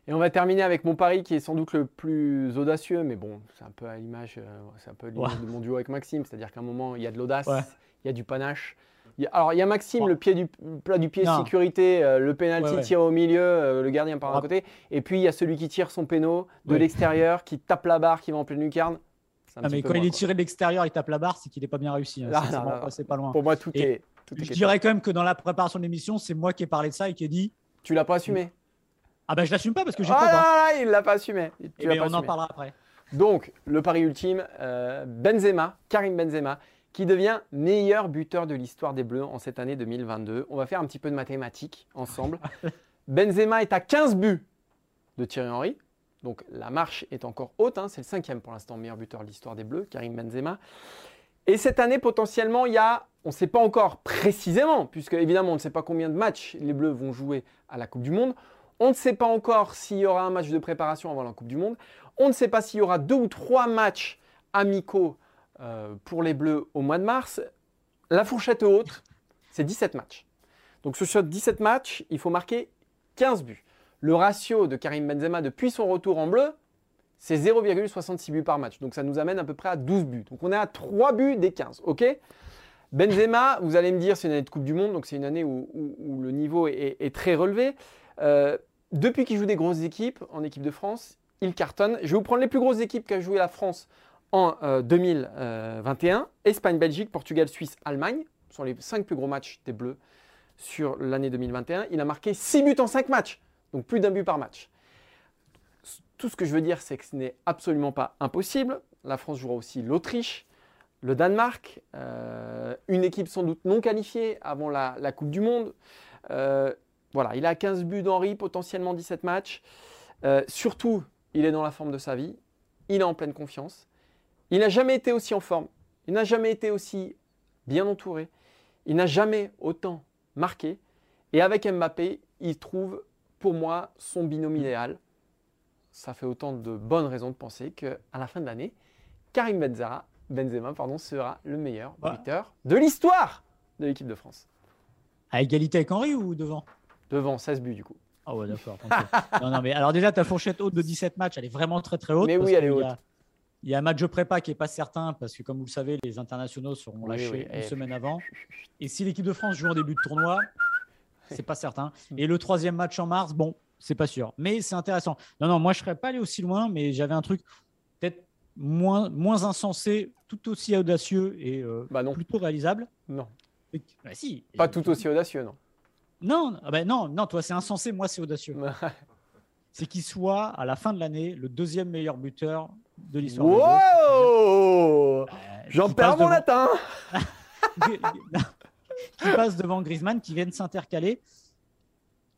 Et on va terminer avec mon pari qui est sans doute le plus audacieux, mais bon, c'est un peu à l'image, euh, c'est un peu l'image Ouais. de mon duo avec Maxime, c'est-à-dire qu'à un moment, il y a de l'audace, Ouais. il y a du panache. Il y a- alors, il y a Maxime, Ouais. le pied du plat du pied de Non. sécurité, euh, le ouais. tiré au milieu, euh, le gardien par un Ouais. côté, et puis il y a celui qui tire son péno de l'extérieur, qui tape la barre, qui va en pleine lucarne. Ah, mais quand il est tiré de l'extérieur, il tape la barre, c'est qu'il n'est pas bien réussi. hein. Ah, c'est pas loin. Pour moi, tout Et est. Tout est Je dirais quand même que dans la préparation de l'émission, c'est moi qui ai parlé de ça et qui ai dit Tu l'as pas assumé. Ah ben je l'assume pas parce que j'ai Ah pas. il l'a pas assumé. Tu Eh pas on en parlera après. Donc, le pari ultime, euh, Benzema, Karim Benzema, qui devient meilleur buteur de l'histoire des Bleus en cette année 2022. On va faire un petit peu de mathématiques ensemble. Benzema est à 15 buts de Thierry Henry. Donc la marche est encore haute, hein. c'est le cinquième pour l'instant meilleur buteur de l'histoire des Bleus, Karim Benzema. Et cette année, potentiellement, il y a, on ne sait pas encore précisément, puisque évidemment, on ne sait pas combien de matchs les Bleus vont jouer à la Coupe du Monde. On ne sait pas encore s'il y aura un match de préparation avant la Coupe du Monde. On ne sait pas s'il y aura deux ou trois matchs amicaux euh, pour les Bleus au mois de mars. La fourchette haute, c'est 17 matchs. Donc sur 17 matchs, il faut marquer 15 buts. Le ratio de Karim Benzema depuis son retour en bleu, c'est 0,66 buts par match. Donc ça nous amène à peu près à 12 buts. Donc on est à 3 buts des 15. OK? Benzema, vous allez me dire, c'est une année de Coupe du Monde, donc c'est une année où, le niveau est très relevé. Euh, depuis qu'il joue des grosses équipes en équipe de France, il cartonne. Je vais vous prendre les plus grosses équipes qu'a joué la France en euh, 2021. Espagne, Belgique, Portugal, Suisse, Allemagne. Ce sont les 5 plus gros matchs des Bleus sur l'année 2021. Il a marqué 6 buts en 5 matchs, donc plus d'un but par match. Tout ce que je veux dire, c'est que ce n'est absolument pas impossible. La France jouera aussi l'Autriche, le Danemark, euh, une équipe sans doute non qualifiée avant la, Coupe du Monde. Euh, voilà, il a 15 buts d'Henri, potentiellement 17 matchs. Euh, surtout, il est dans la forme de sa vie. Il est en pleine confiance. Il n'a jamais été aussi en forme. Il n'a jamais été aussi bien entouré. Il n'a jamais autant marqué. Et avec Mbappé, il trouve pour moi son binôme idéal. Ça fait autant de bonnes raisons de penser qu'à la fin de l'année, Karim Benzema, Benzema pardon, sera le meilleur Ouais. buteur de l'histoire de l'équipe de France. À égalité avec Henri ou devant? Devant 16 buts du coup. Ah ouais, d'accord. non, non, mais alors déjà, ta fourchette haute de 17 matchs, elle est vraiment très très haute. Mais oui, elle est haute. Il y a un match de prépa qui n'est pas certain parce que, comme vous le savez, les internationaux seront lâchés une semaine avant. Et si l'équipe de France joue en début de tournoi, c'est pas certain. Et le troisième match en mars, bon, c'est pas sûr. Mais c'est intéressant. Non, non, moi, je serais pas allé aussi loin, mais j'avais un truc peut-être moins, moins insensé, tout aussi audacieux et euh, bah plutôt réalisable. Non. Bah si. Pas tout aussi audacieux, non. Non, ah ben non, non, toi, c'est insensé, moi, c'est audacieux. c'est qu'il soit, à la fin de l'année, le deuxième meilleur buteur de l'histoire. Wow euh, J'en perds mon latin Qui passe devant Griezmann, qui vient de s'intercaler.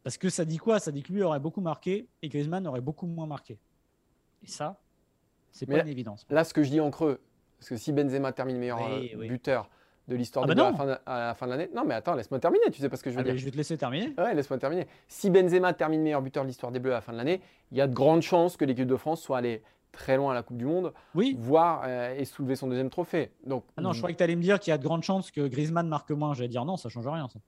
Parce que ça dit quoi? Ça dit que lui aurait beaucoup marqué et Griezmann aurait beaucoup moins marqué. Et ça, c'est pas une évidence. Là, ce que je dis en creux, parce que si Benzema termine meilleur euh, buteur de l'histoire ah de bah à, la fin de l'année. Non, mais attends, laisse-moi terminer, tu sais pas ce que je veux dire. Je vais te laisser terminer. Ouais, laisse-moi terminer. Si Benzema termine meilleur buteur de l'histoire des Bleus à la fin de l'année, il y a de grandes chances que l'équipe de France soit allée très loin à la Coupe du Monde, oui. voire euh, et soulever son deuxième trophée. Donc, ah non, je croyais que tu allais me dire qu'il y a de grandes chances que Griezmann marque moins. J'allais dire non, ça change rien. Ça.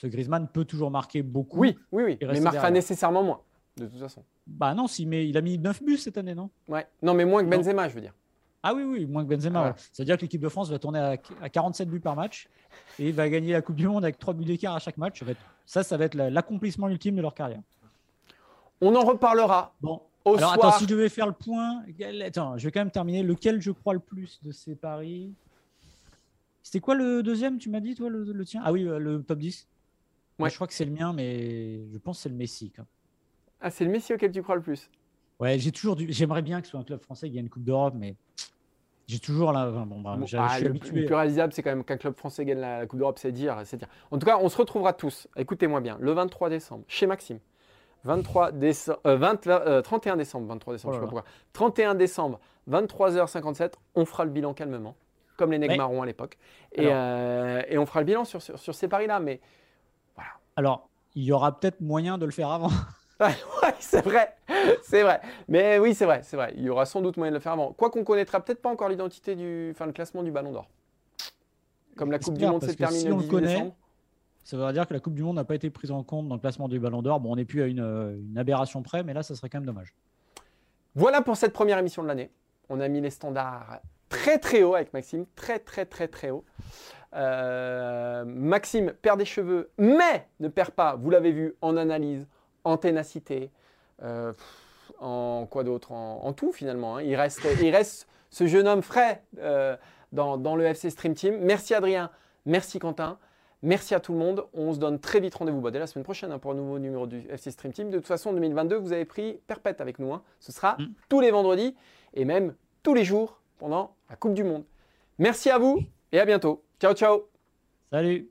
Que Griezmann peut toujours marquer beaucoup. Oui, oui, oui, mais marquera nécessairement moins, de toute façon. Bah non, si, mais il a mis 9 buts cette année, non? Ouais, non, mais moins que Benzema, je veux dire. Ah oui, oui, moins que Benzema. C'est-à-dire que l'équipe de France va tourner à, 47 buts par match et va gagner la Coupe du Monde avec 3 buts d'écart à chaque match. Ça, ça va être l'accomplissement ultime de leur carrière. On en reparlera. Bon, alors attends, si je devais faire le point, attends, je vais quand même terminer. Lequel je crois le plus de ces paris? C'était quoi le deuxième, tu m'as dit, toi, le, tien? Ah oui, euh, le top 10 Moi, je crois que c'est le mien, mais je pense que c'est le Messi. Ah, c'est le Messi auquel tu crois le plus Ouais, j'ai toujours du... J'aimerais bien que ce soit un club français qui gagne une Coupe d'Europe, mais j'ai toujours là. Bon, bah, ah, le, plus réalisable, c'est quand même qu'un club français gagne la, Coupe d'Europe, c'est dire, c'est dire. En tout cas, on se retrouvera tous. Écoutez-moi bien, le 23 décembre, chez Maxime. 23 décembre, 20, 31 décembre, 23 décembre, je sais pas pourquoi. 31 décembre, 23h57, on fera le bilan calmement, comme les nègres marrons à l'époque. Et, euh, et, on fera le bilan sur, sur, ces paris-là. Mais voilà. Alors, il y aura peut-être moyen de le faire avant. ouais, c'est vrai, c'est vrai. Mais oui, c'est vrai, c'est vrai. Il y aura sans doute moyen de le faire avant. Quoi qu'on connaîtra peut-être pas encore l'identité du, enfin, le classement du Ballon d'Or. Comme la Coupe du Monde s'est terminée le 18 décembre. Ça veut dire que la Coupe du Monde n'a pas été prise en compte dans le classement du Ballon d'Or. Bon, on n'est plus à une, aberration près, mais là, ça serait quand même dommage. Voilà pour cette première émission de l'année. On a mis les standards très très haut avec Maxime, très très très très haut. Euh, Maxime perd des cheveux, mais ne perd pas, vous l'avez vu, en analyse, en ténacité, euh, en quoi d'autre en, tout finalement. Hein. Il, reste, il reste ce jeune homme frais euh, dans, dans, le FC Stream Team. Merci Adrien, merci Quentin. Merci à tout le monde. On se donne très vite rendez-vous bah, dès la semaine prochaine hein, pour un nouveau numéro du FC Stream Team. De toute façon, en 2022, vous avez pris perpète avec nous. Hein. Ce sera mm. tous les vendredis et même tous les jours pendant la Coupe du Monde. Merci à vous et à bientôt. Ciao, ciao. Salut.